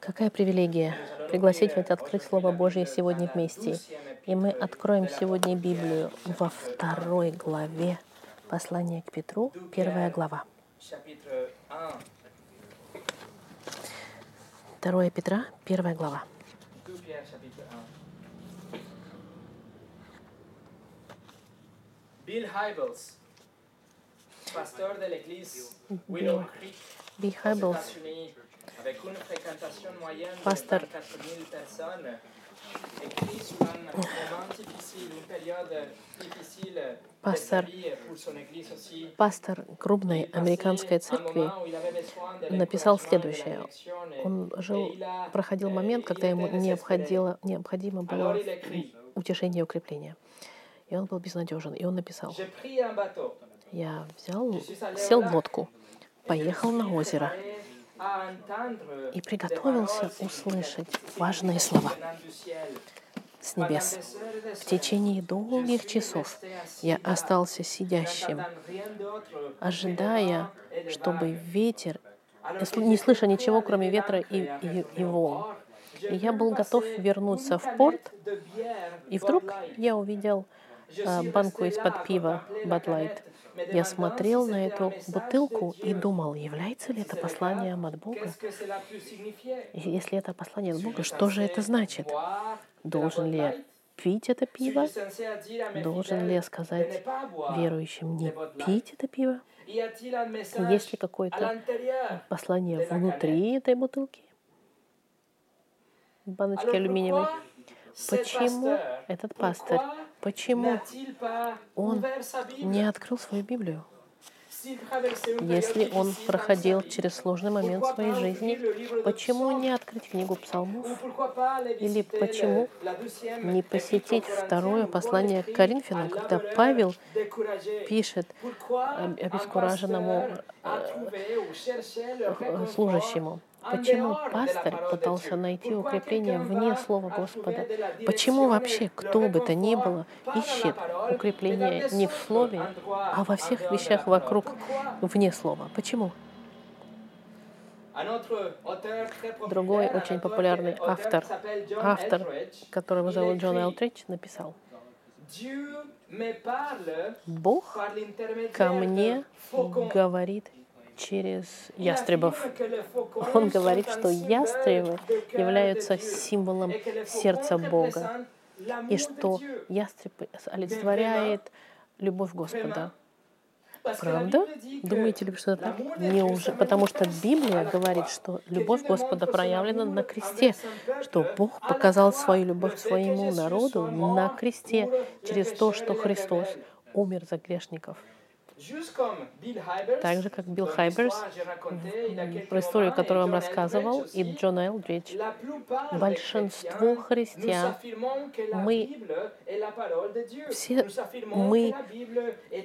Какая привилегия пригласить вас открыть Слово Божье сегодня вместе. И мы откроем сегодня Библию во второй главе послания к Петру, первая глава. 2 Петра, первая глава. De l'église Willow Creek, Bill aux Hybels, États-Unis, avec une fréquentation moyenne de Pasteur. 24 000 personnes, écrit sur un moment difficile, une période difficile Pasteur. de sa vie pour son église aussi. пастор крупной американской церкви, написал следующее. Он жил, проходил euh, момент, когда ему необходимо, необходимо было утешение и укрепление. И он был безнадежен. И он написал, я взял, сел в лодку, поехал на озеро и приготовился услышать важные слова с небес. В течение долгих часов я остался сидящим, ожидая, чтобы ветер, не сл- не слыша ничего, кроме ветра и, и, и волн. И я был готов вернуться в порт, и вдруг я увидел а, банку из-под пива Bud Light. Я смотрел на эту бутылку и думал, является ли это посланием от Бога? И если это послание от Бога, что же это значит? Должен ли я пить это пиво? Должен ли я сказать верующим не пить это пиво? Есть ли какое-то послание внутри этой бутылки? Баночки алюминиевой. Почему этот пастор, почему он не открыл свою Библию? Если он проходил через сложный момент своей жизни, почему не открыть книгу псалмов? Или почему не посетить второе послание к Коринфянам, когда Павел пишет об- обескураженному э, служащему? Почему пастор пытался найти укрепление вне Слова Господа? Почему вообще кто бы то ни было ищет укрепление не в Слове, а во всех вещах вокруг вне Слова? Почему? Другой очень популярный автор, Автор, которого зовут Джон Элтридж, написал, Бог ко мне говорит через ястребов. Он говорит, что ястребы являются символом сердца Бога, и что ястреб олицетворяет любовь Господа. Правда? Думаете ли, что это так? Неужели? Потому что Библия говорит, что любовь Господа проявлена на кресте, что Бог показал свою любовь своему народу на кресте через то, что Христос умер за грешников. Так же, как Билл Хайберс, Про историю, которую вам рассказывал, и Джон Элдридж, большинство христиан, мы все мы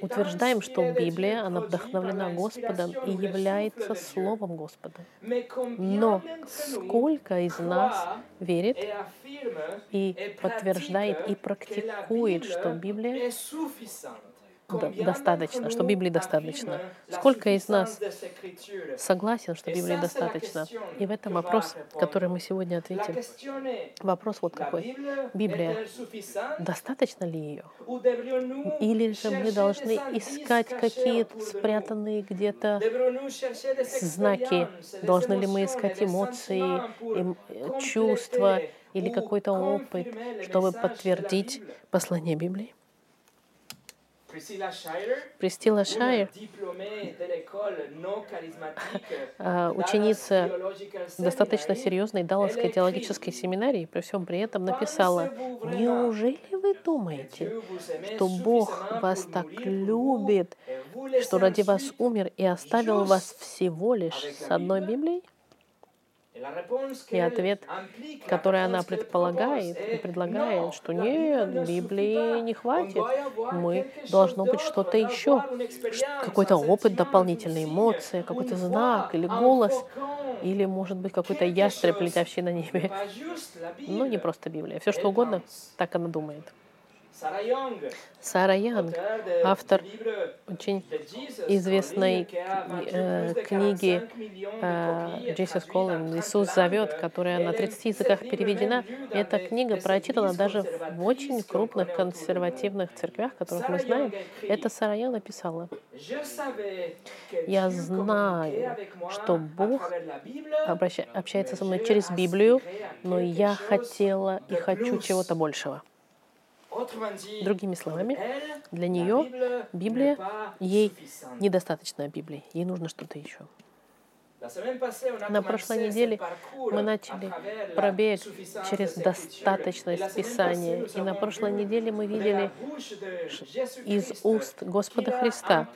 утверждаем, что Библия, она вдохновлена Господом и является Словом Господа. Но сколько из нас верит и подтверждает и практикует, что Библия достаточно, что Библии достаточно? Сколько из нас согласен, что Библии достаточно? И в этом вопрос, который мы сегодня ответим. Вопрос вот какой. Библия, достаточно ли ее? Или же мы должны искать какие-то спрятанные где-то знаки? Должны ли мы искать эмоции, эм- чувства или какой-то опыт, чтобы подтвердить послание Библии? Присцилла Шайер, а, ученица достаточно серьезной Далласской теологической семинарии, при всем при этом написала, «Неужели вы думаете, что Бог вас так любит, что ради вас умер и оставил вас всего лишь с одной Библией?» И ответ, который она предполагает и предлагает, что нет, Библии не хватит. Мы должно быть что-то еще, какой-то опыт дополнительный, эмоции, какой-то знак или голос, или, может быть, какой-то ястреб, летящий на небе. Но не просто Библия. Все что угодно, так она думает. Сара Янг, автор очень известной э, книги э, Jesus Calling, Иисус зовет, которая на 30 языках переведена. Эта книга прочитана даже в очень крупных консервативных церквях, которых мы знаем. Это Сара Янг написала. Я знаю, что Бог общается со мной через Библию, но я хотела и хочу чего-то большего. Другими словами, для нее Библия, ей недостаточно Библии, ей нужно что-то еще. На прошлой неделе мы начали пробег через достаточность Писания. И на прошлой неделе мы видели из уст Господа Христа,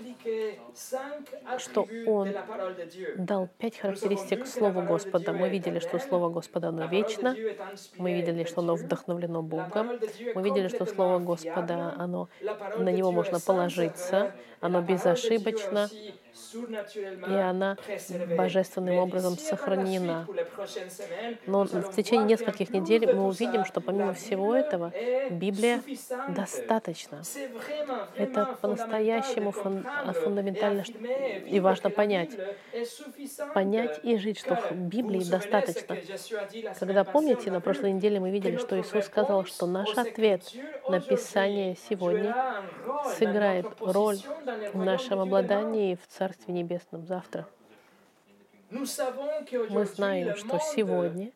что Он дал пять характеристик Слова Господа. Мы видели, что Слово Господа, оно вечно. Мы видели, что оно вдохновлено Богом. Мы видели, что Слово Господа, оно, на него можно положиться, оно безошибочно, и она божественным образом сохранена. Но в течение нескольких недель мы увидим, что помимо всего этого Библия достаточно. Это по-настоящему фундаментально и важно понять. Понять и жить, что в Библии достаточно. Когда помните, на прошлой неделе мы видели, что Иисус сказал, что наш ответ на Писание сегодня сыграет роль в нашем обладании в Царстве Небесном завтра. Мы знаем, что сегодня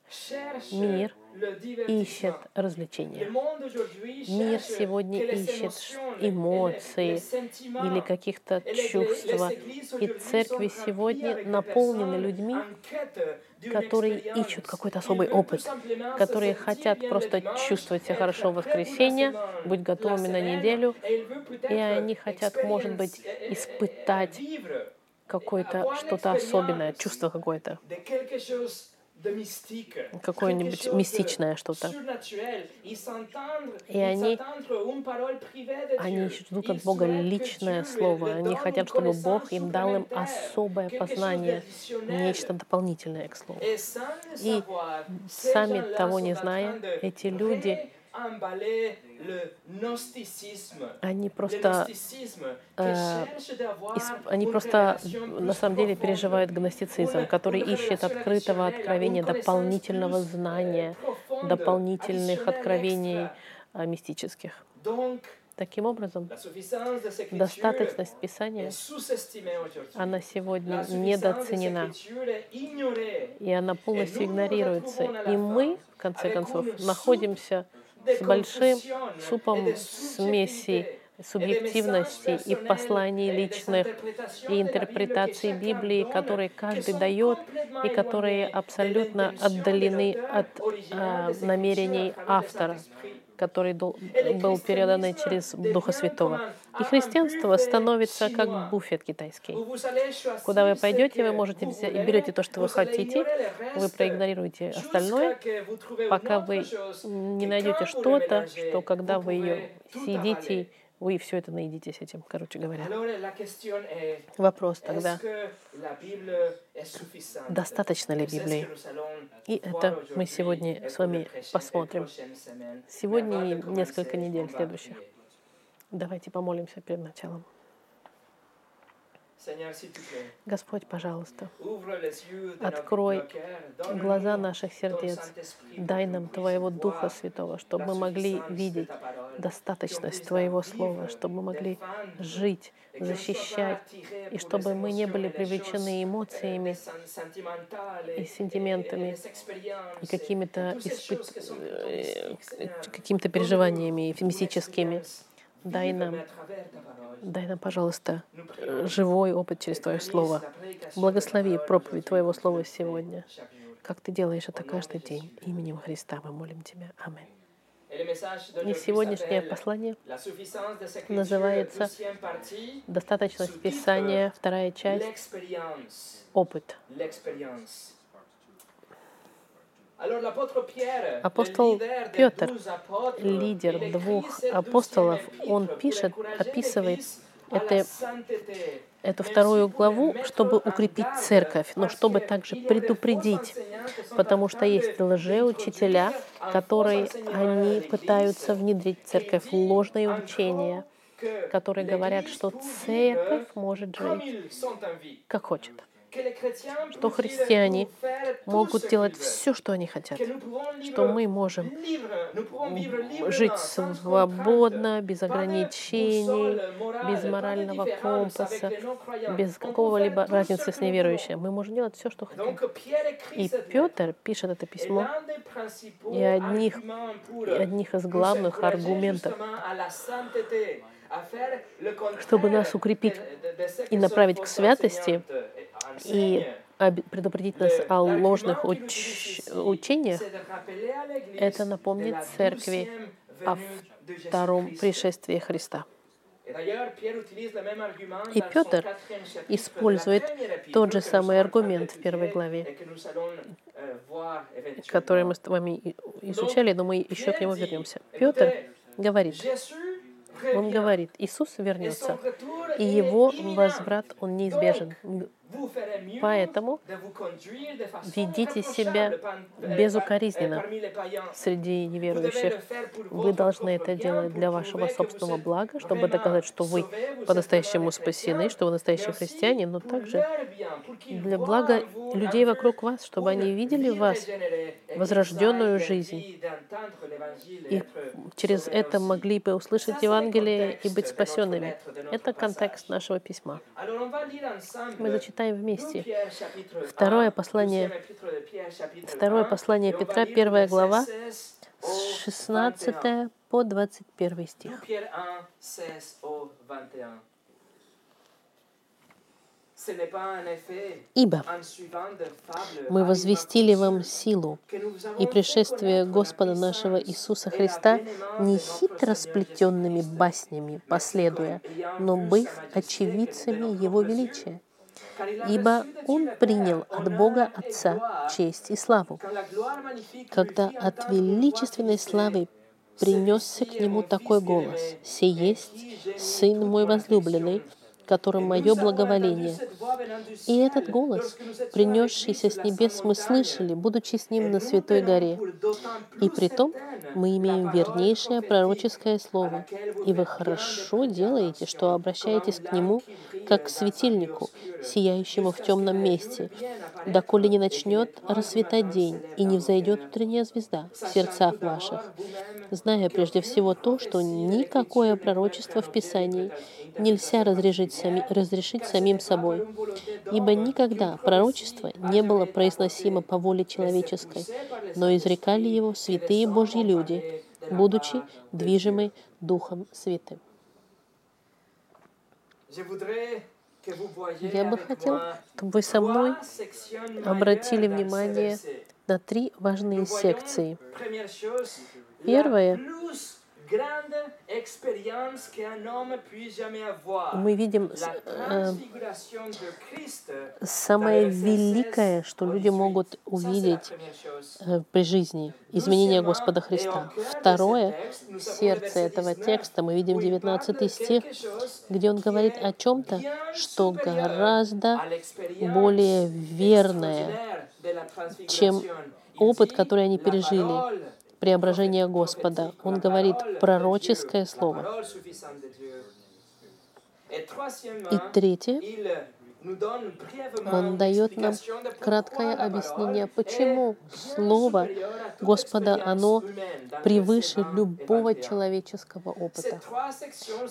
мир ищет развлечения. Мир сегодня ищет эмоции или каких-то чувств. И церкви сегодня наполнены людьми, которые ищут какой-то особый опыт, которые хотят просто чувствовать себя хорошо в воскресенье, быть готовыми на неделю, и они хотят, может быть, испытать какое-то что-то особенное, чувство какое-то какое-нибудь мистичное что-то. И они, они ждут от Бога личное слово. Они хотят, чтобы Бог им дал им особое познание, нечто дополнительное к слову. И сами того не зная, эти люди они просто, э, они просто на самом деле переживают гностицизм, который ищет открытого откровения, дополнительного знания, дополнительных откровений э, мистических. Таким образом, достаточность Писания, она сегодня недооценена, и она полностью игнорируется. И мы, в конце концов, находимся с большим супом смеси субъективности и посланий личных, и интерпретаций Библии, которые каждый дает, и которые абсолютно отдалены от э, намерений автора который был передан через Духа Святого. И христианство становится как буфет китайский. Куда вы пойдете, вы можете взять, и берете то, что вы хотите, вы проигнорируете остальное, пока вы не найдете что-то, что когда вы ее съедите, вы все это наедитесь этим, короче говоря. Вопрос тогда, достаточно ли Библии? И это мы сегодня с вами посмотрим. Сегодня и несколько недель следующих. Давайте помолимся перед началом. Господь, пожалуйста, открой глаза наших сердец, дай нам Твоего Духа Святого, чтобы мы могли видеть достаточность Твоего Слова, чтобы мы могли жить, защищать, и чтобы мы не были привлечены эмоциями и сентиментами, и какими-то испыт... Э, какими-то переживаниями мистическими. Дай нам Дай нам, пожалуйста, живой опыт через Твое Слово. Благослови проповедь Твоего Слова сегодня, как Ты делаешь это каждый день. Именем Христа мы молим Тебя. Аминь. И сегодняшнее послание называется «Достаточность Писания», вторая часть «Опыт». Апостол Петр, лидер двух апостолов, он пишет, описывает это, эту вторую главу, чтобы укрепить церковь, но чтобы также предупредить потому что есть лжеучителя, которые они пытаются внедрить в церковь ложные учения, которые говорят, что церковь может жить как хочет что христиане могут делать все, что они хотят, что мы можем жить свободно, без ограничений, без морального компаса, без какого-либо разницы с неверующим. Мы можем делать все, что хотим. И Петр пишет это письмо, и одних, и одних из главных аргументов чтобы нас укрепить и направить к святости, и предупредить нас о ложных уч учениях, это напомнит церкви о втором пришествии Христа. И Петр использует тот же самый аргумент в первой главе, который мы с вами изучали, но мы еще к нему вернемся. Петр говорит, он говорит, Иисус вернется, и его возврат, он неизбежен. Поэтому ведите себя безукоризненно среди неверующих. Вы должны это делать для вашего собственного блага, чтобы доказать, что вы по-настоящему спасены, что вы настоящие христиане, но также для блага людей вокруг вас, чтобы они видели в вас возрожденную жизнь. И через это могли бы услышать Евангелие и быть спасенными. Это контекст нашего письма. Мы зачитаем вместе. Второе послание, второе послание Петра, первая глава, с 16 по 21 стих. Ибо мы возвестили вам силу и пришествие Господа нашего Иисуса Христа не хитро сплетенными баснями последуя, но быв очевидцами Его величия. Ибо Он принял от Бога Отца честь и славу, когда от величественной славы принесся к Нему такой голос, «Сей есть Сын мой возлюбленный, которым мое благоволение». И этот голос, принесшийся с небес, мы слышали, будучи с Ним на Святой горе. И при том мы имеем вернейшее пророческое слово, и вы хорошо делаете, что обращаетесь к Нему, как к светильнику, сияющему в темном месте, доколе не начнет рассветать день, и не взойдет утренняя звезда в сердцах ваших, зная прежде всего то, что никакое пророчество в Писании нельзя разрешить, сами, разрешить самим собой, ибо никогда пророчество не было произносимо по воле человеческой, но изрекали его святые Божьи люди, будучи движимы Духом Святым. Я бы хотел, чтобы вы со мной обратили внимание на три важные секции. Первое мы видим э, самое великое, что люди могут увидеть э, при жизни, изменение Господа Христа. Второе, в сердце этого текста. Мы видим 19 стих, где он говорит о чем-то, что гораздо более верное, чем опыт, который они пережили преображения Господа. Он говорит пророческое слово. И третье, он дает нам краткое объяснение, почему Слово Господа, оно превыше любого человеческого опыта.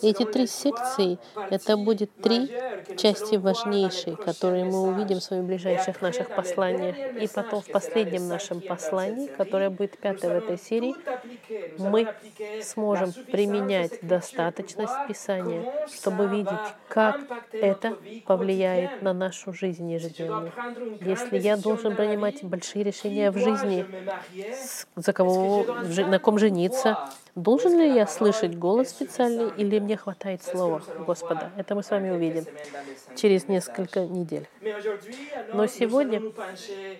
Эти три секции — это будет три части важнейшие, которые мы увидим в своих ближайших наших посланиях. И потом в последнем нашем послании, которое будет пятое в этой серии, мы сможем применять достаточность Писания, чтобы видеть, как это повлияет влияет на нашу жизнь ежедневную. Если я должен принимать большие решения в жизни, за кого, на ком жениться, должен ли я слышать голос специальный или мне хватает слова Господа? Это мы с вами увидим через несколько недель. Но сегодня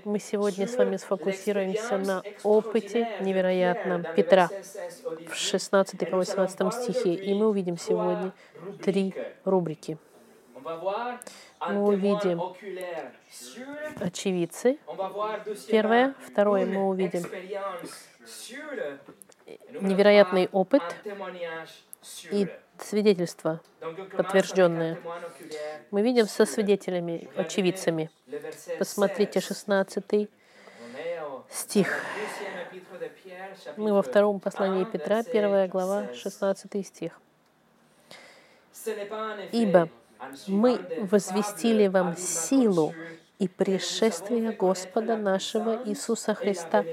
мы сегодня с вами сфокусируемся на опыте невероятном Петра в 16 по 18 стихе. И мы увидим сегодня три рубрики. мы увидим очевидцы. Первое. Второе, мы увидим невероятный опыт и свидетельство подтвержденное. Мы видим со свидетелями, очевидцами. Посмотрите 16 стих. Мы во втором послании Петра, первая глава, 16 стих. «Ибо мы возвестили вам силу и пришествие Господа нашего Иисуса Христа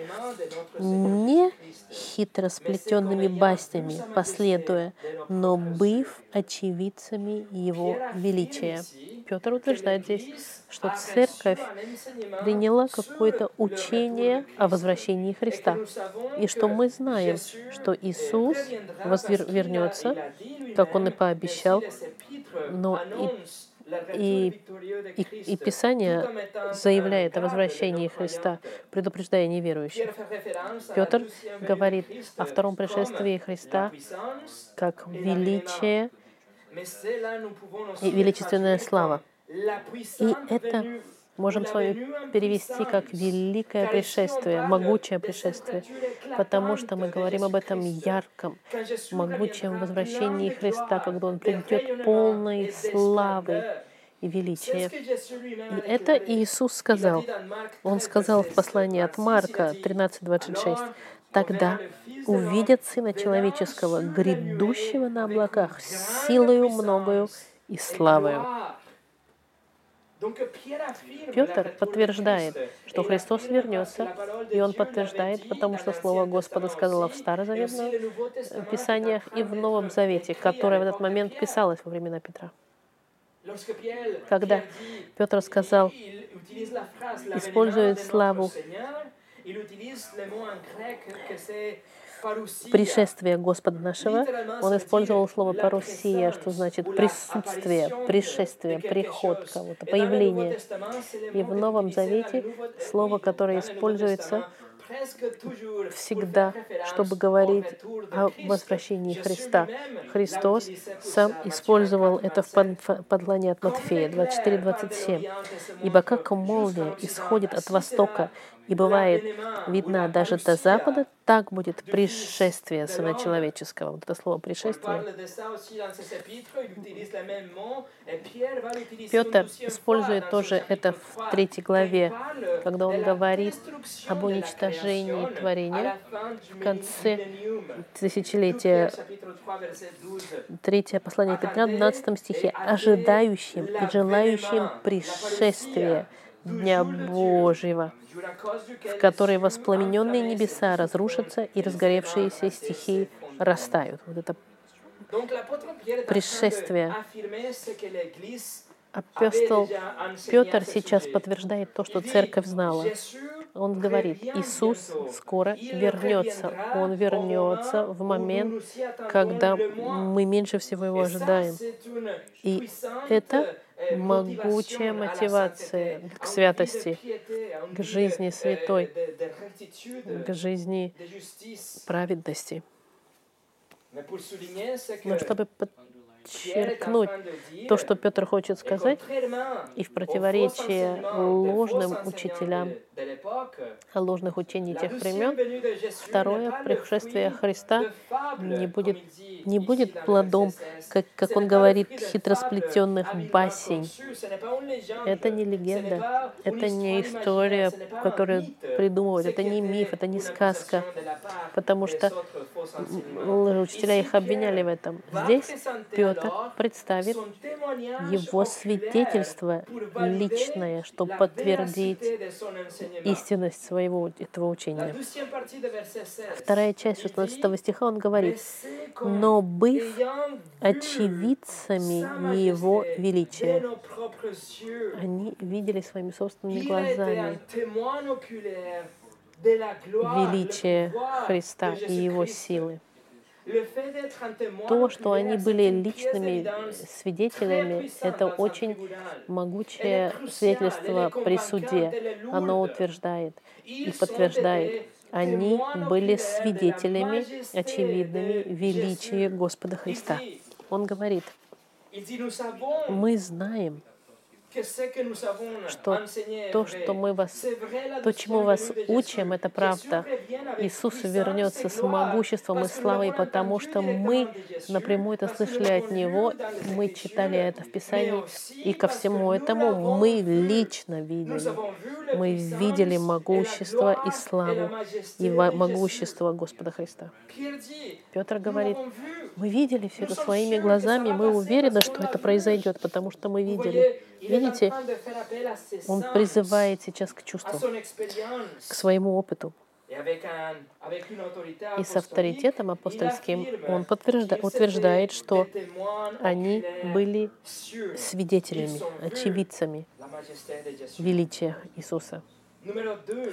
не хитросплетенными баснями последуя, но быв очевидцами Его величия. Петр утверждает здесь, что церковь приняла какое-то учение о возвращении Христа, и что мы знаем, что Иисус вернется, как Он и пообещал, но и и, и, и Писание заявляет о возвращении Христа, предупреждая неверующих. Петр говорит о втором пришествии Христа как величие и величественная слава. И это можем с вами перевести как великое пришествие, могучее пришествие, потому что мы говорим об этом ярком, могучем возвращении Христа, когда Он придет полной славы и величия. И это Иисус сказал. Он сказал в послании от Марка 13:26. Тогда увидят Сына Человеческого, грядущего на облаках, силою многою и славою. Петр подтверждает, что Христос вернется, и он подтверждает, потому что Слово Господа сказано в Старозаветном Писаниях и в Новом Завете, которое в этот момент писалось во времена Петра. Когда Петр сказал, использует славу пришествия Господа нашего, он использовал слово «парусия», что значит присутствие, пришествие, приход кого-то, появление. И в Новом Завете слово, которое используется, всегда, чтобы говорить о возвращении Христа. Христос сам использовал это в подлане от Матфея 24-27. «Ибо как молния исходит от востока и бывает видна даже до запада, так будет пришествие Сына Человеческого. Вот это слово «пришествие». Петр использует тоже это в третьей главе, когда он говорит об уничтожении творения в конце тысячелетия. Третье послание Петра, 12 стихе. «Ожидающим и желающим пришествия Дня Божьего» в которой воспламененные небеса разрушатся и разгоревшиеся стихии растают. Вот это пришествие. Апостол Петр сейчас подтверждает то, что церковь знала. Он говорит, Иисус скоро вернется. Он вернется в момент, когда мы меньше всего его ожидаем. И это могучая мотивация к святости, к жизни святой, к жизни праведности. Но чтобы подчеркнуть то, что Петр хочет сказать, и в противоречие ложным учителям, ложных учений тех времен, второе пришествие Христа не будет, не будет плодом, как, как он говорит, хитросплетенных басень. Это не легенда, это не история, которую придумывают, это не миф, это не сказка, потому что учителя их обвиняли в этом. Здесь Петр представит его свидетельство личное, чтобы подтвердить истинность своего этого учения. Вторая часть 16 стиха он говорит, «Но быв очевидцами Его величия, они видели своими собственными глазами величие Христа и Его силы. То, что они были личными свидетелями, это очень могучее свидетельство при суде. Оно утверждает и подтверждает. Они были свидетелями очевидными величия Господа Христа. Он говорит, мы знаем, что то, что мы вас, то, чему вас учим, это правда. Иисус вернется с могуществом и славой, потому что мы напрямую это слышали от Него, мы читали это в Писании, и ко всему этому мы лично видели. Мы видели могущество и славу, и могущество Господа Христа. Петр говорит, мы видели все это своими глазами, мы уверены, что это произойдет, потому что мы видели. Видите, он призывает сейчас к чувству, к своему опыту. И с авторитетом апостольским он подтверждает, утверждает, что они были свидетелями, очевидцами величия Иисуса.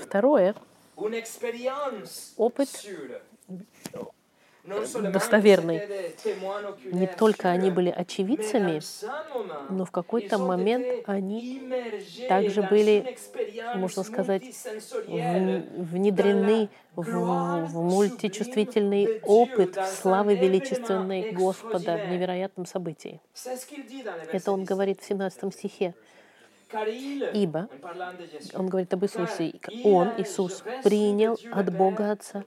Второе — опыт достоверный. Не только они были очевидцами, но в какой-то момент они также были, можно сказать, внедрены в, в мультичувствительный опыт славы величественной Господа в невероятном событии. Это он говорит в 17 стихе. Ибо, он говорит об Иисусе, Он, Иисус, принял от Бога Отца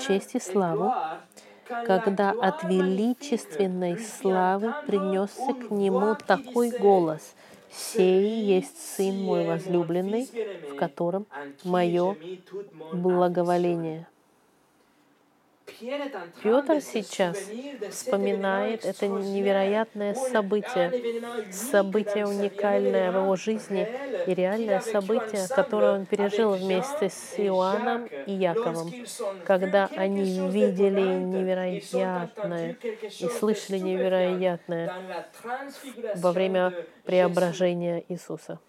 честь и славу, когда от величественной славы принесся к нему такой голос «Сей есть Сын мой возлюбленный, в котором мое благоволение». Петр сейчас вспоминает это невероятное событие, событие уникальное в его жизни и реальное событие, которое он пережил вместе с Иоанном и Яковом, когда они видели невероятное и слышали невероятное во время преображения Иисуса.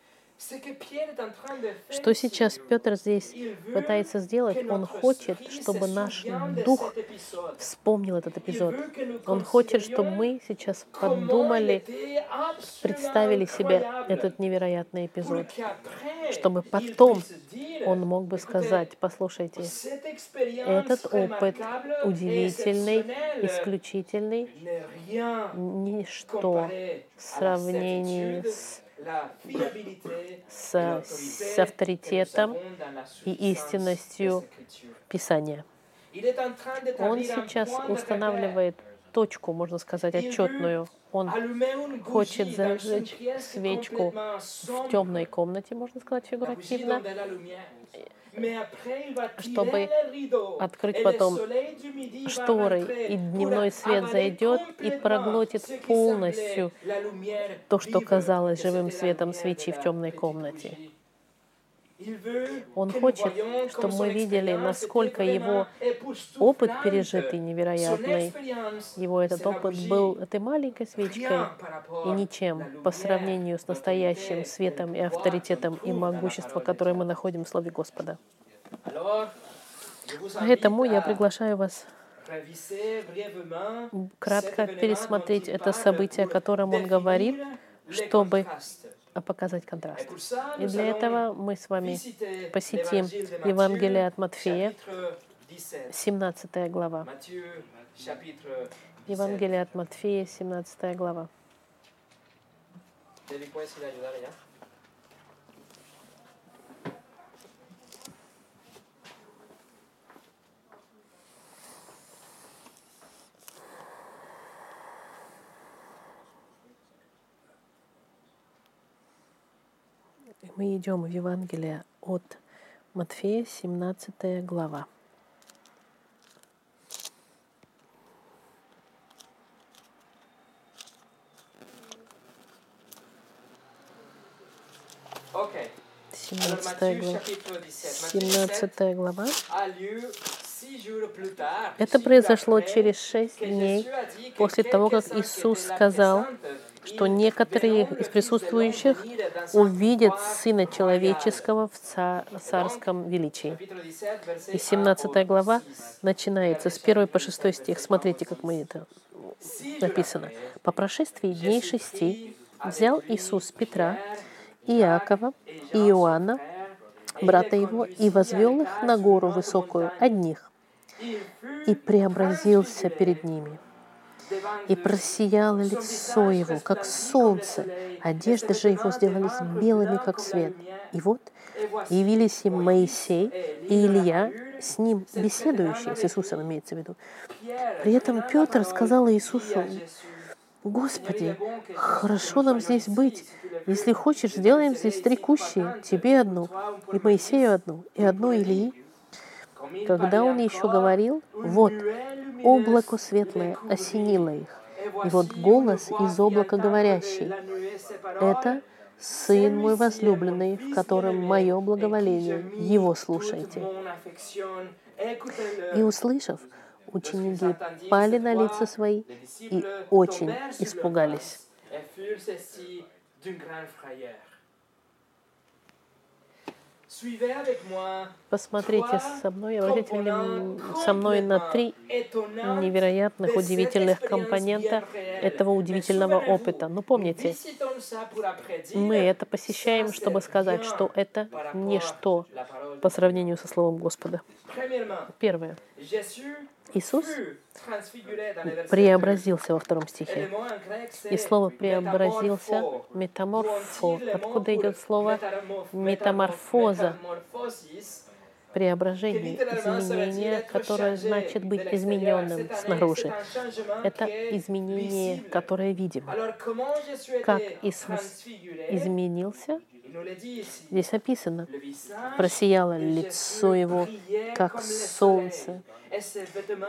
Что сейчас Петр здесь пытается сделать? Он хочет, чтобы наш дух вспомнил этот эпизод. Он хочет, чтобы мы сейчас подумали, представили себе этот невероятный эпизод, чтобы потом он мог бы сказать, послушайте, этот опыт удивительный, исключительный, ничто в сравнении с с, с авторитетом и истинностью Писания. Он сейчас устанавливает точку, можно сказать, отчетную. Он хочет зажечь свечку в темной комнате, можно сказать, фигуративно, чтобы открыть потом шторы, и дневной свет зайдет и проглотит полностью то, что казалось живым светом свечи в темной комнате. Он хочет, чтобы мы видели, насколько его опыт пережитый невероятный, его этот опыт был этой маленькой свечкой и ничем по сравнению с настоящим светом и авторитетом и могуществом, которое мы находим в Слове Господа. Поэтому я приглашаю вас кратко пересмотреть это событие, о котором он говорит, чтобы показать контраст. И для этого мы с вами посетим Евангелие от Матфея, 17 глава. Евангелие от Матфея, 17 глава. Мы идем в Евангелие от Матфея, 17 глава. Семнадцатая глава. 17 глава. Это произошло через шесть дней после того, как Иисус сказал, что некоторые из присутствующих увидят Сына Человеческого в царском величии. И 17 глава начинается с 1 по 6 стих. Смотрите, как мы это написано. «По прошествии дней шести взял Иисус Петра, Иакова и Иоанна, брата его, и возвел их на гору высокую одних, и преобразился перед ними. И просияло лицо его, как солнце, одежды же его сделались белыми, как свет. И вот явились им Моисей и Илья, с ним беседующие, с Иисусом имеется в виду. При этом Петр сказал Иисусу, Господи, хорошо нам здесь быть. Если хочешь, сделаем здесь три кущи, тебе одну, и Моисею одну, и одну Илии. Когда он еще говорил, вот, облако светлое осенило их, и вот голос из облака говорящий, это Сын мой возлюбленный, в котором мое благоволение, его слушайте. И услышав, ученики пали на лица свои и очень испугались. Посмотрите со мной, обратите со мной на три невероятных, удивительных компонента этого удивительного опыта. Ну, помните, мы это посещаем, чтобы сказать, что это ничто по сравнению со Словом Господа. Первое. Иисус преобразился во втором стихе. И слово «преобразился» — метаморфо. Откуда идет слово «метаморфоза»? преображение, изменение, которое значит быть измененным снаружи. Это изменение, которое видимо. Как Иисус изменился, здесь описано, просияло лицо его, как солнце,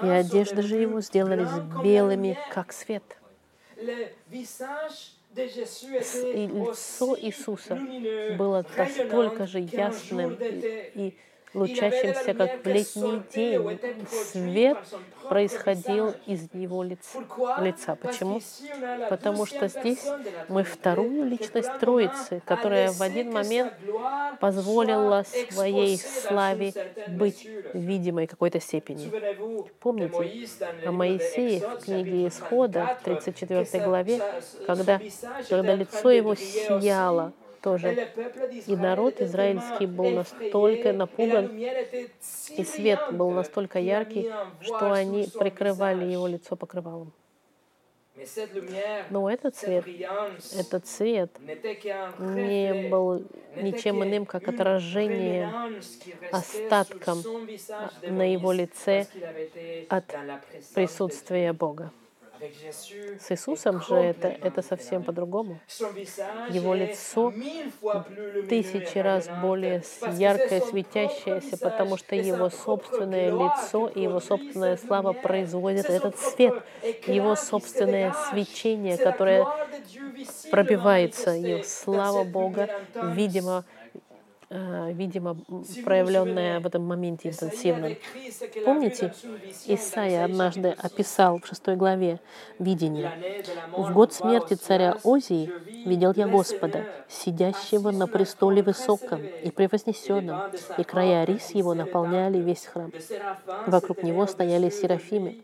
и одежды же его сделались белыми, как свет. И лицо Иисуса было настолько же ясным и лучащимся, как в летний день. Свет происходил из его лица. Почему? Потому что здесь мы вторую личность Троицы, которая в один момент позволила своей славе быть видимой какой-то степени. Помните о Моисее в книге Исхода, в 34 главе, когда, когда лицо его сияло, тоже. И народ израильский был настолько напуган, и свет был настолько яркий, что они прикрывали его лицо покрывалом. Но этот цвет, этот цвет не был ничем иным, как отражение остатком на его лице от присутствия Бога. С Иисусом же это, это совсем по-другому. Его лицо тысячи раз более яркое, светящееся, потому что его собственное лицо и его собственная слава производят этот свет, его собственное свечение, которое пробивается, и слава Бога, видимо, видимо, проявленное в этом моменте интенсивно. Помните, Исаия однажды описал в шестой главе видение. «В год смерти царя Озии видел я Господа, сидящего на престоле высоком и превознесенном, и края рис его наполняли весь храм. Вокруг него стояли серафимы.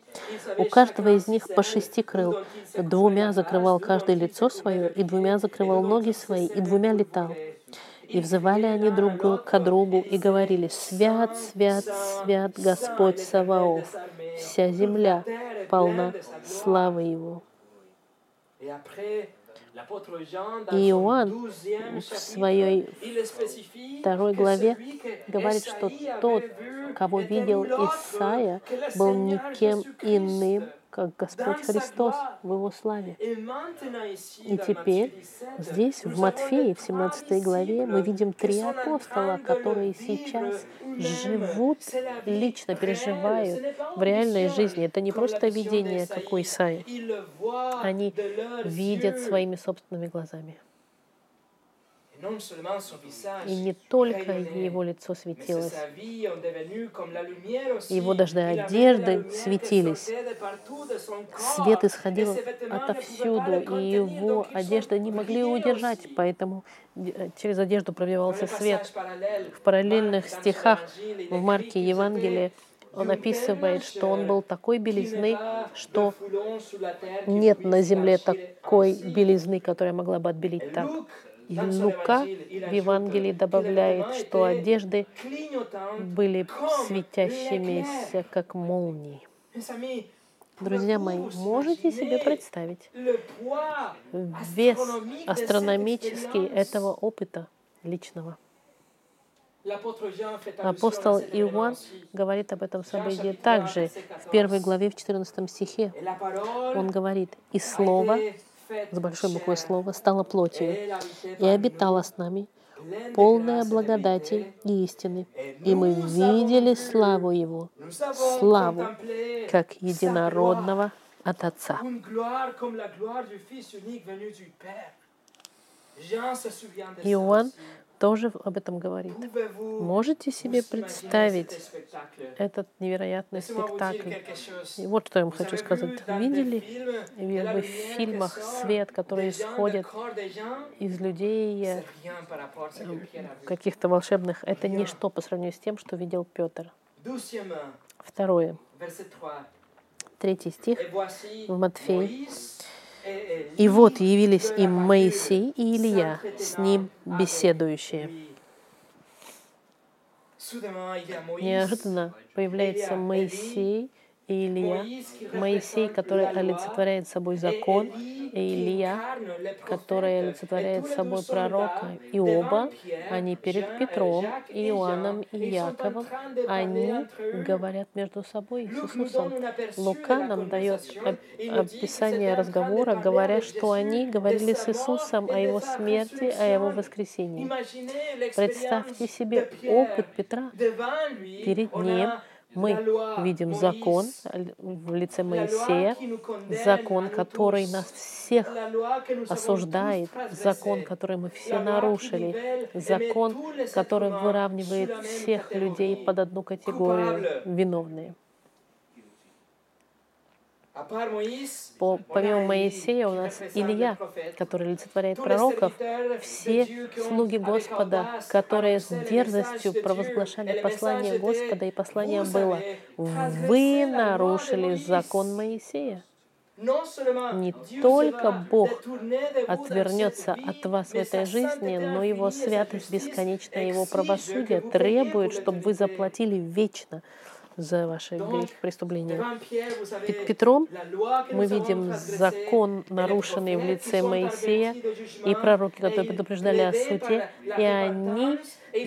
У каждого из них по шести крыл. Двумя закрывал каждое лицо свое, и двумя закрывал ноги свои, и двумя летал. И взывали они друг к другу и говорили, «Свят, свят, свят Господь Саваоф, вся земля полна славы Его». И Иоанн в своей второй главе говорит, что тот, кого видел Исаия, был никем иным, как Господь Христос в Его славе. И теперь здесь, в Матфеи, в 17 главе, мы видим три апостола, которые сейчас живут, лично переживают в реальной жизни. Это не просто видение, как у Исаи. Они видят своими собственными глазами. И не только его лицо светилось, его даже одежды светились. Свет исходил отовсюду, и его одежды не могли удержать, поэтому э, через одежду пробивался свет. В параллельных стихах в Марке Евангелии он описывает, что он был такой белизны, что нет на земле такой белизны, которая могла бы отбелить так. И Лука в Евангелии добавляет, что одежды были светящимися, как молнии. Друзья мои, можете себе представить вес астрономический этого опыта личного? Апостол Иоанн говорит об этом событии также в первой главе, в 14 стихе. Он говорит, «И Слово, с большой буквы Слово, стало плотью. И обитало с нами, полная благодати и истины. И мы видели славу Его, славу, как единородного от Отца. Иоанн тоже об этом говорит. Можете себе представить этот невероятный спектакль? И вот что я вам хочу сказать. Видели в фильмах свет, который исходит из людей э, каких-то волшебных? Это ничто по сравнению с тем, что видел Петр. Второе. Третий стих в Матфеи. И вот явились им Моисей и Илья, с ним беседующие. Неожиданно появляется Моисей и Илья. Моисей, который олицетворяет собой закон, и Илья, который олицетворяет собой пророка. И оба, они перед Петром, и Иоанном и Яковом, они говорят между собой с Иисусом. Лука нам дает описание разговора, говоря, что они говорили с Иисусом о Его смерти, о Его воскресении. Представьте себе опыт Петра перед Ним, мы видим закон в лице Моисея, закон, который нас всех осуждает, закон, который мы все нарушили, закон, который выравнивает всех людей под одну категорию виновные. По, помимо Моисея у нас Илья, который олицетворяет пророков, все слуги Господа, которые с дерзостью провозглашали послание Господа, и послание было, вы нарушили закон Моисея. Не только Бог отвернется от вас в этой жизни, но Его святость бесконечная, Его правосудие требует, чтобы вы заплатили вечно за ваши грехи, преступления. Петром мы видим закон, нарушенный в лице Моисея, и пророки, которые предупреждали о суде, и они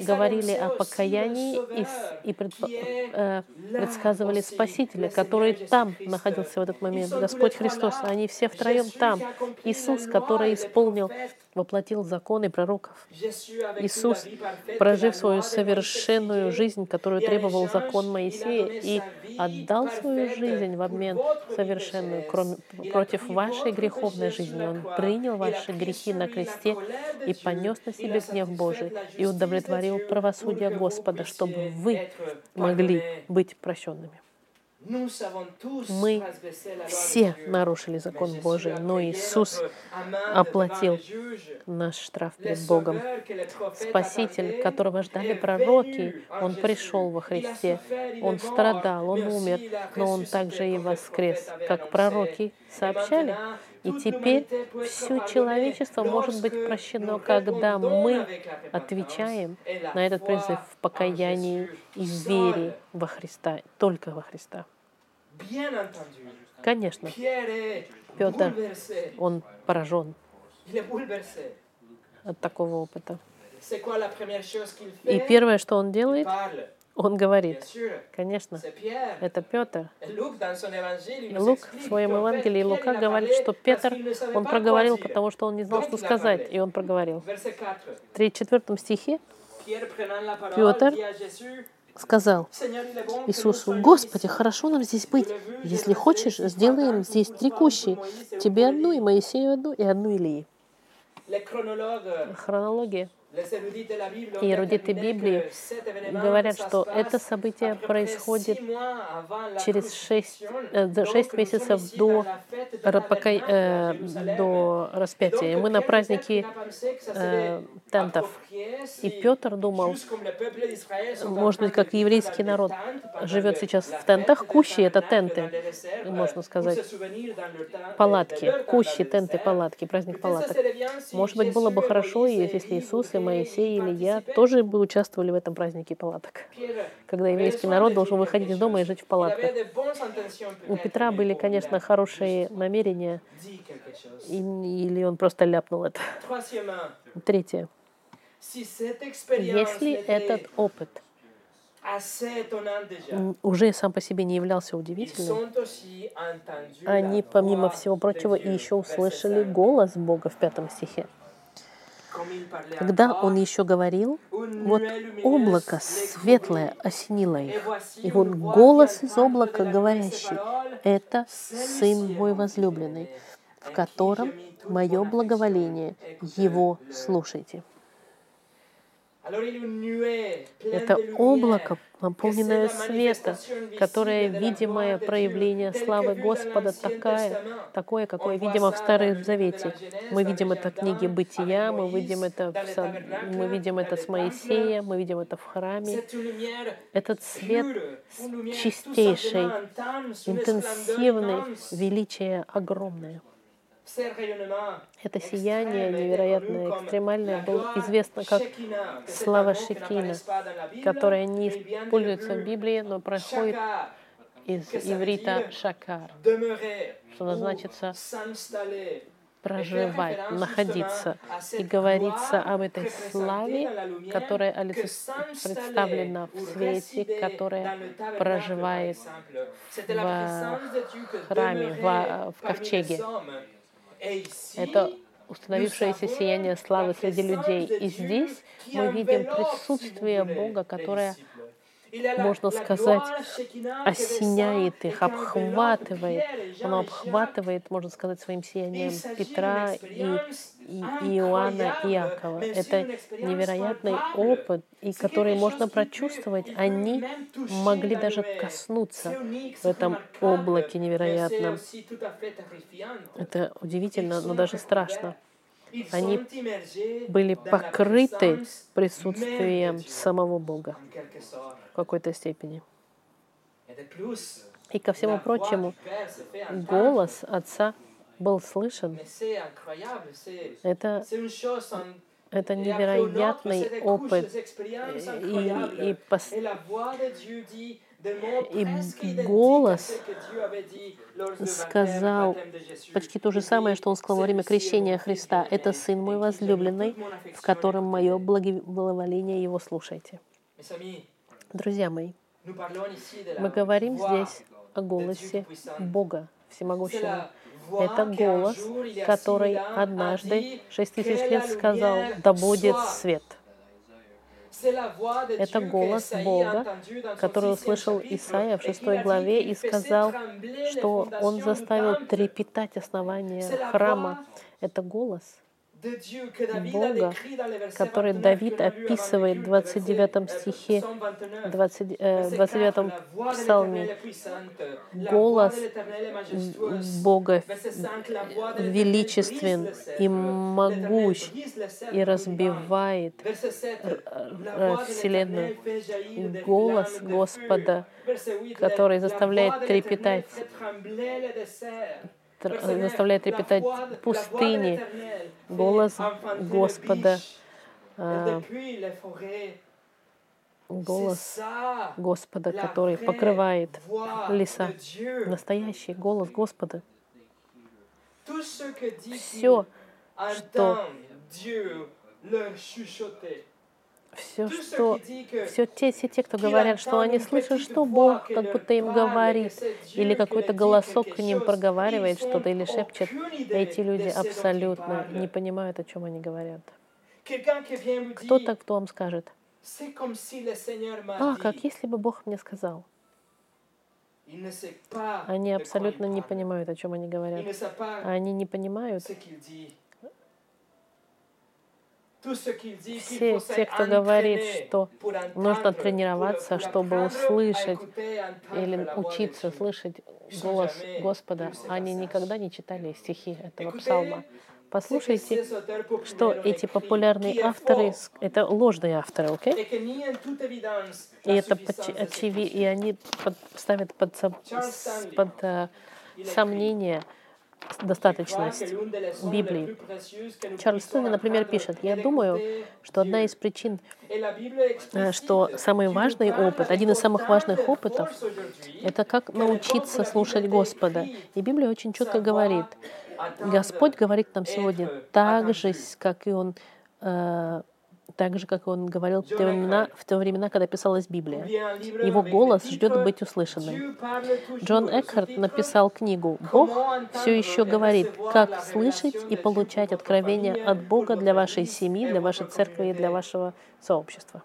говорили о покаянии и, и пред, э, предсказывали Спасителя, который там находился в этот момент. Господь Христос, они все втроем там. Иисус, который исполнил, воплотил законы пророков. Иисус, прожив свою совершенную жизнь, которую требовал закон Моисея, и отдал свою жизнь в обмен совершенную, кроме, против вашей греховной жизни. Он принял ваши грехи на кресте и понес на себе гнев Божий и удовлетворил творил правосудие Господа, чтобы вы могли быть прощенными. Мы все нарушили закон Божий, но Иисус оплатил наш штраф перед Богом. Спаситель, которого ждали пророки, Он пришел во Христе, Он страдал, Он умер, но Он также и воскрес, как пророки сообщали. И теперь все человечество может быть прощено, когда мы отвечаем на этот призыв в покаянии и вере во Христа, только во Христа. Конечно, Петр, он поражен от такого опыта. И первое, что он делает, он говорит, конечно, это Петр. И Лук в своем Евангелии Лука говорит, что Петр, он проговорил, потому что он не знал, что сказать, и он проговорил. В 3-4 стихе Петр сказал Иисусу, «Господи, хорошо нам здесь быть. Если хочешь, сделаем здесь три кущи. Тебе одну, и Моисею одну, и одну Илии». Хронология и эрудиты Библии говорят, что это событие происходит через шесть, э, шесть месяцев до, пока, э, до распятия. Мы на празднике э, тентов. И Петр думал, может быть, как еврейский народ живет сейчас в тентах. Кущи — это тенты, можно сказать. Палатки. Кущи, тенты, палатки, праздник палаток. Может быть, было бы хорошо, если Иисус Моисей, Моисей или я тоже бы участвовали в этом празднике палаток, когда еврейский народ должен выходить из дома и жить в палатках. У Петра были, конечно, хорошие намерения, или он просто ляпнул это. Третье. Если этот опыт уже сам по себе не являлся удивительным, они, помимо всего прочего, еще услышали голос Бога в пятом стихе. Когда он еще говорил, вот облако светлое осенило их. И вот голос из облака говорящий, это Сын мой возлюбленный, в котором мое благоволение, его слушайте. Это облако, наполненное света, которое видимое проявление славы Господа такая, такое, какое видимо в Старом Завете. Мы видим это в книге Бытия, мы видим это, в, мы видим это с Моисеем, мы видим это в храме. Этот свет чистейший, интенсивный, величие огромное. Это сияние невероятное, экстремальное. Было известно как слава Шекина, которая не используется в Библии, но проходит из иврита шакар, что значится? Проживать, находиться. И говорится об этой славе, которая представлена в свете, которая проживает в храме, в, в ковчеге. Это установившееся сияние славы среди людей. И здесь мы видим присутствие Бога, которое можно сказать, осеняет их, обхватывает. Оно обхватывает, можно сказать, своим сиянием Петра и, и Иоанна и Иакова. Это невероятный опыт, и который можно прочувствовать. Они могли даже коснуться в этом облаке невероятном. Это удивительно, но даже страшно. Они были покрыты присутствием самого Бога какой-то степени. И ко всему прочему, голос Отца был слышен. Это, это невероятный опыт. И, и, пос... И голос сказал почти то же самое, что он сказал во время крещения Христа. «Это Сын мой возлюбленный, в котором мое благоволение его слушайте». Друзья мои, мы говорим здесь о голосе Бога Всемогущего. Это голос, который однажды, шесть тысяч лет сказал, «Да будет свет». Это голос Бога, который услышал Исаия в шестой главе и сказал, что он заставил трепетать основание храма. Это голос Бога, который Давид описывает в 29 стихе, 20, 29 псалме. Голос Бога величествен и могущ и разбивает Вселенную. Голос Господа, который заставляет трепетать заставляет трепетать пустыни, голос Господа, а, голос Господа, который покрывает леса. Настоящий голос Господа. Все, что все, что, все те, все те, кто говорят, что они слышат, что Бог как будто им говорит, или какой-то голосок к ним проговаривает что-то или шепчет, эти люди абсолютно не понимают, о чем они говорят. Кто-то, кто вам скажет, а, как если бы Бог мне сказал. Они абсолютно не понимают, о чем они говорят. Они не понимают, все те, кто говорит, что нужно тренироваться, чтобы услышать или учиться слышать голос Господа, они никогда не читали стихи этого псалма. Послушайте, что эти популярные авторы, это ложные авторы, окей? Okay? И это очевидно, и они под, ставят под, под uh, сомнение достаточность Библии. Чарльз Стэнли, например, пишет, «Я думаю, что одна из причин, э, что самый важный опыт, один из самых важных опытов, это как научиться слушать Господа. И Библия очень четко говорит, Господь говорит нам сегодня так же, как и Он э, так же, как он говорил в те, времена, в те времена, когда писалась Библия. Его голос ждет быть услышанным. Джон Экхарт написал книгу «Бог все еще говорит, как слышать и получать откровения от Бога для вашей семьи, для вашей церкви и для вашего сообщества».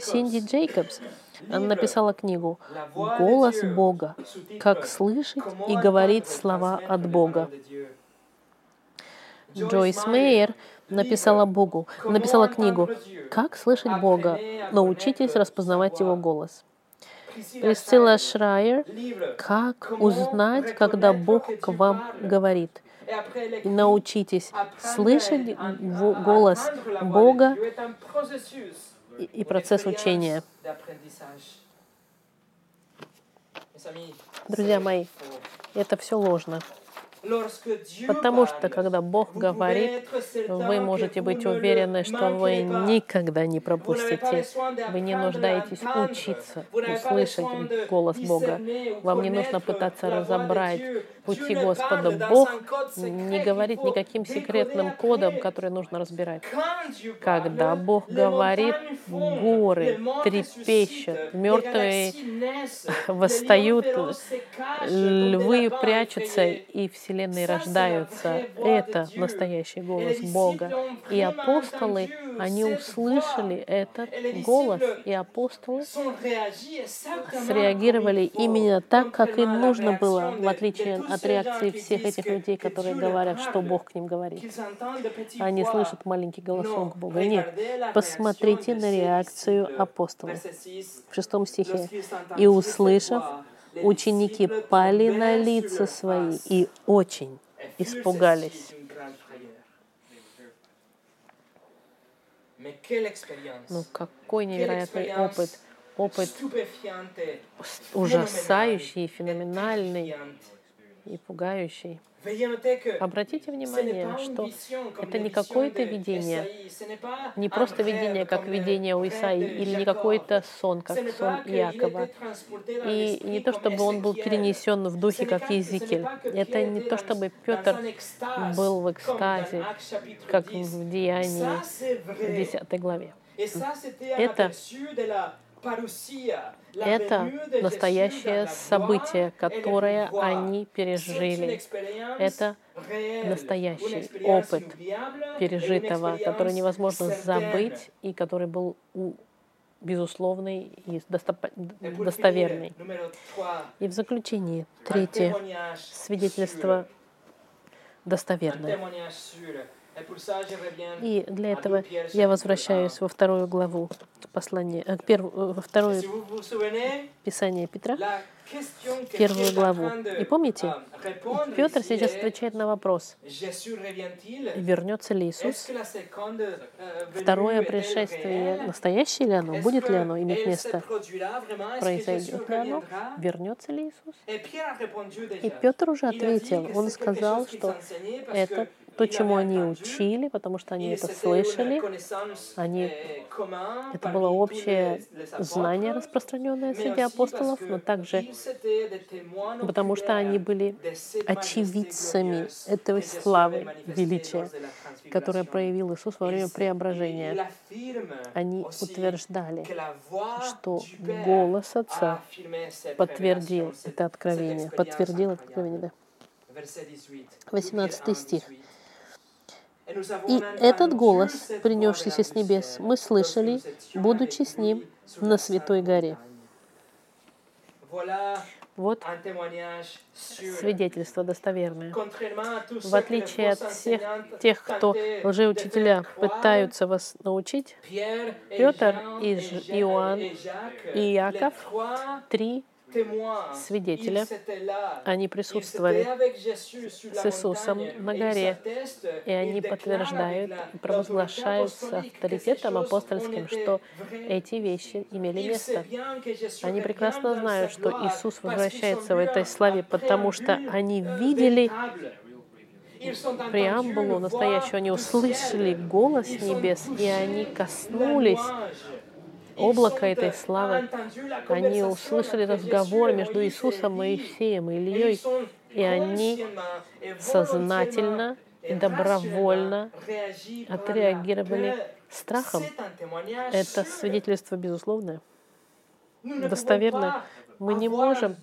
Синди Джейкобс написала книгу «Голос Бога. Как слышать и говорить слова от Бога». Джойс Мейер написала Богу, написала книгу. «Как слышать Бога? Научитесь распознавать Его голос». Присцилла Шрайер «Как узнать, когда Бог к вам говорит?» И научитесь слышать голос Бога и процесс учения. Друзья мои, это все ложно. Потому что, когда Бог говорит, вы можете быть уверены, что вы никогда не пропустите. Вы не нуждаетесь учиться услышать голос Бога. Вам не нужно пытаться разобрать пути Господа. Бог не говорит никаким секретным кодом, который нужно разбирать. Когда Бог говорит, горы трепещут, мертвые восстают, львы прячутся, и все Вселенной рождаются. Это настоящий голос Бога. И апостолы, они услышали этот голос, и апостолы среагировали именно так, как им нужно было, в отличие от реакции всех этих людей, которые говорят, что Бог к ним говорит. Они слышат маленький голосок Бога. Нет, посмотрите на реакцию апостолов в шестом стихе. «И услышав, Ученики пали на лица свои и очень испугались. Ну какой невероятный опыт, опыт ужасающий, феноменальный и пугающий. Обратите внимание, что это не какое-то видение, не просто видение, как видение у Исаии, или не какой-то сон, как сон Иакова. И не то, чтобы он был перенесен в духе, как Езекель. Это не то, чтобы Петр был в экстазе, как в Деянии в 10 главе. Это это настоящее событие, которое они пережили. Это настоящий опыт пережитого, который невозможно забыть и который был безусловный и достоверный. И в заключении, третье, свидетельство достоверное. И для этого я возвращаюсь во вторую главу послания, э, перв, э, во второе Писание Петра, первую главу. И помните, Петр сейчас отвечает на вопрос, вернется ли Иисус? Второе пришествие, настоящее ли оно? Будет ли оно иметь место? Произойдет ли оно? Вернется ли Иисус? И Петр уже ответил. Он сказал, что это то, чему они учили, потому что они это слышали, они, это было общее знание, распространенное среди апостолов, но также потому что они были очевидцами этой славы, величия, которое проявил Иисус во время преображения. Они утверждали, что голос Отца подтвердил это откровение, подтвердил это откровение, да. 18 стих. И этот голос, принесшийся с небес, мы слышали, будучи с ним на Святой горе. Вот свидетельство достоверное. В отличие от всех тех, кто лжеучителя пытаются вас научить, Петр и Иоанн и Иаков, три свидетели, они присутствовали с Иисусом на горе, и они подтверждают и провозглашают с авторитетом апостольским, что эти вещи имели место. Они прекрасно знают, что Иисус возвращается в этой славе, потому что они видели преамбулу настоящую, они услышали голос небес, и они коснулись облака этой славы. Они услышали разговор между Иисусом, Моисеем и Ильей, и они сознательно и добровольно отреагировали страхом. Это свидетельство безусловное, достоверное. Мы не можем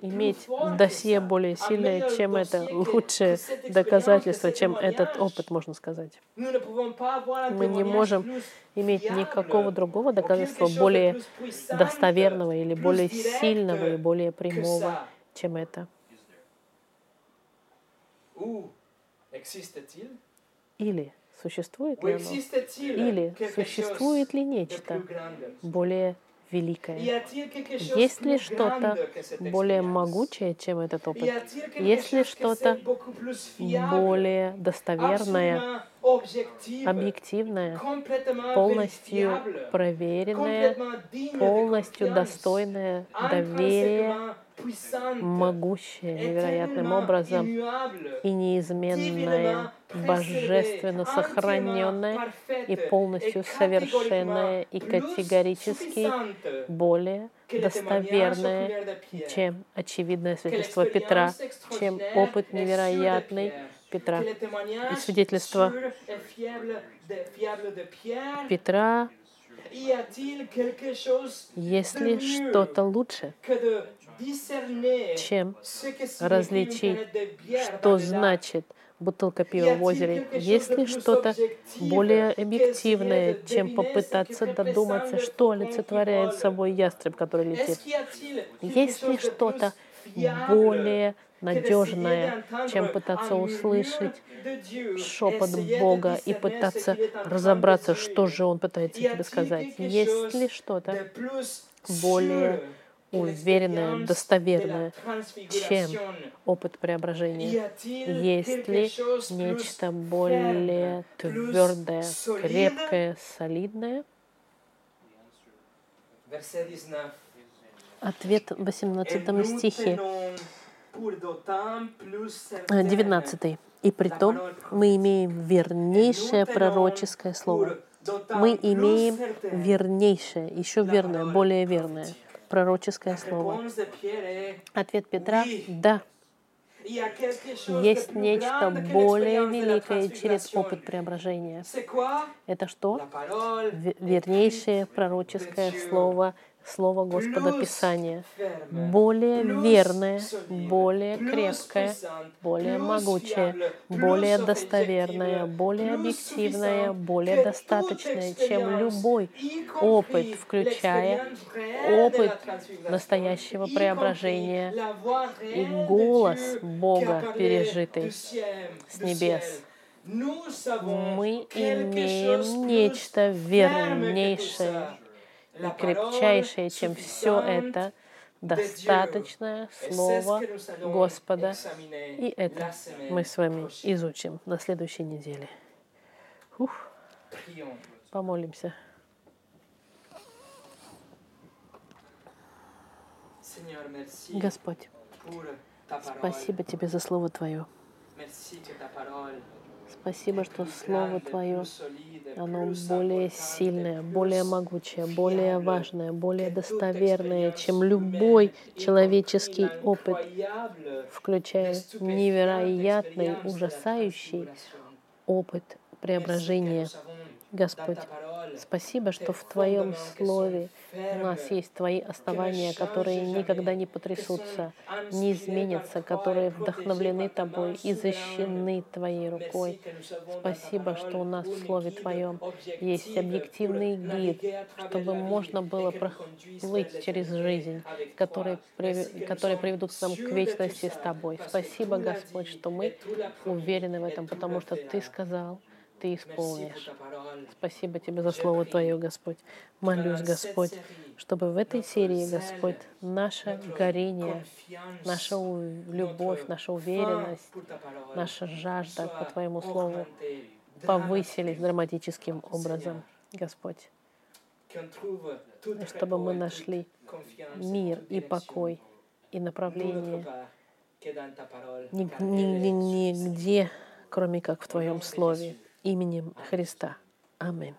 иметь досье более сильное, чем это, лучшее доказательство, чем этот опыт, можно сказать. Мы не можем иметь никакого другого доказательства более достоверного или более сильного и более прямого, чем это. Или существует ли оно? Или существует ли нечто более великое? Есть ли что-то более могучее, чем этот опыт? Есть ли что-то более достоверное, объективное, полностью проверенное, полностью достойное доверия, могущее невероятным образом и неизменное, божественно сохраненное и полностью совершенное и категорически более достоверное, чем очевидное свидетельство Петра, чем опыт невероятный Петра. И свидетельство Петра. Есть ли что-то лучше, чем различить, что значит бутылка пива в озере. Есть ли что-то более объективное, чем попытаться додуматься, что олицетворяет собой ястреб, который летит? Есть ли что-то более надежное, чем пытаться услышать шепот Бога и пытаться разобраться, что же Он пытается тебе сказать. Есть ли что-то более уверенное, достоверное, чем опыт преображения? Есть ли нечто более твердое, крепкое, солидное? Ответ в 18 стихе. 19. «И при том мы имеем вернейшее пророческое слово». Мы имеем вернейшее, еще верное, более верное пророческое слово. Ответ Петра — да. Есть нечто более великое через опыт преображения. Это что? Вернейшее пророческое слово Слово Господа Писания, более верное, более крепкое, более могучее, более достоверное, более объективное, более достаточное, чем любой опыт, включая опыт настоящего преображения и голос Бога, пережитый с небес. мы имеем нечто вернейшее, крепчайшее, чем все это, достаточное Слово Господа. И это мы с вами изучим на следующей неделе. Ух. Помолимся. Господь, спасибо Тебе за Слово Твое. Спасибо, что Слово Твое, оно более сильное, более могучее, более важное, более достоверное, чем любой человеческий опыт, включая невероятный, ужасающий опыт преображения. Господь, Спасибо, что в Твоем Слове у нас есть Твои основания, которые никогда не потрясутся, не изменятся, которые вдохновлены Тобой и защищены Твоей рукой. Спасибо, что у нас в Слове Твоем есть объективный гид, чтобы можно было проплыть через жизнь, которые, которые приведут нам к вечности с Тобой. Спасибо, Господь, что мы уверены в этом, потому что Ты сказал, Ты исполнишь. Спасибо Тебе за Слово Твое, Господь. Молюсь, Господь, чтобы в этой серии, Господь, наше горение, наша любовь, наша уверенность, наша жажда по Твоему Слову повысились драматическим образом, Господь. Чтобы мы нашли мир и покой и направление. нигде, кроме как в Твоем Слове, именем Христа. Аминь.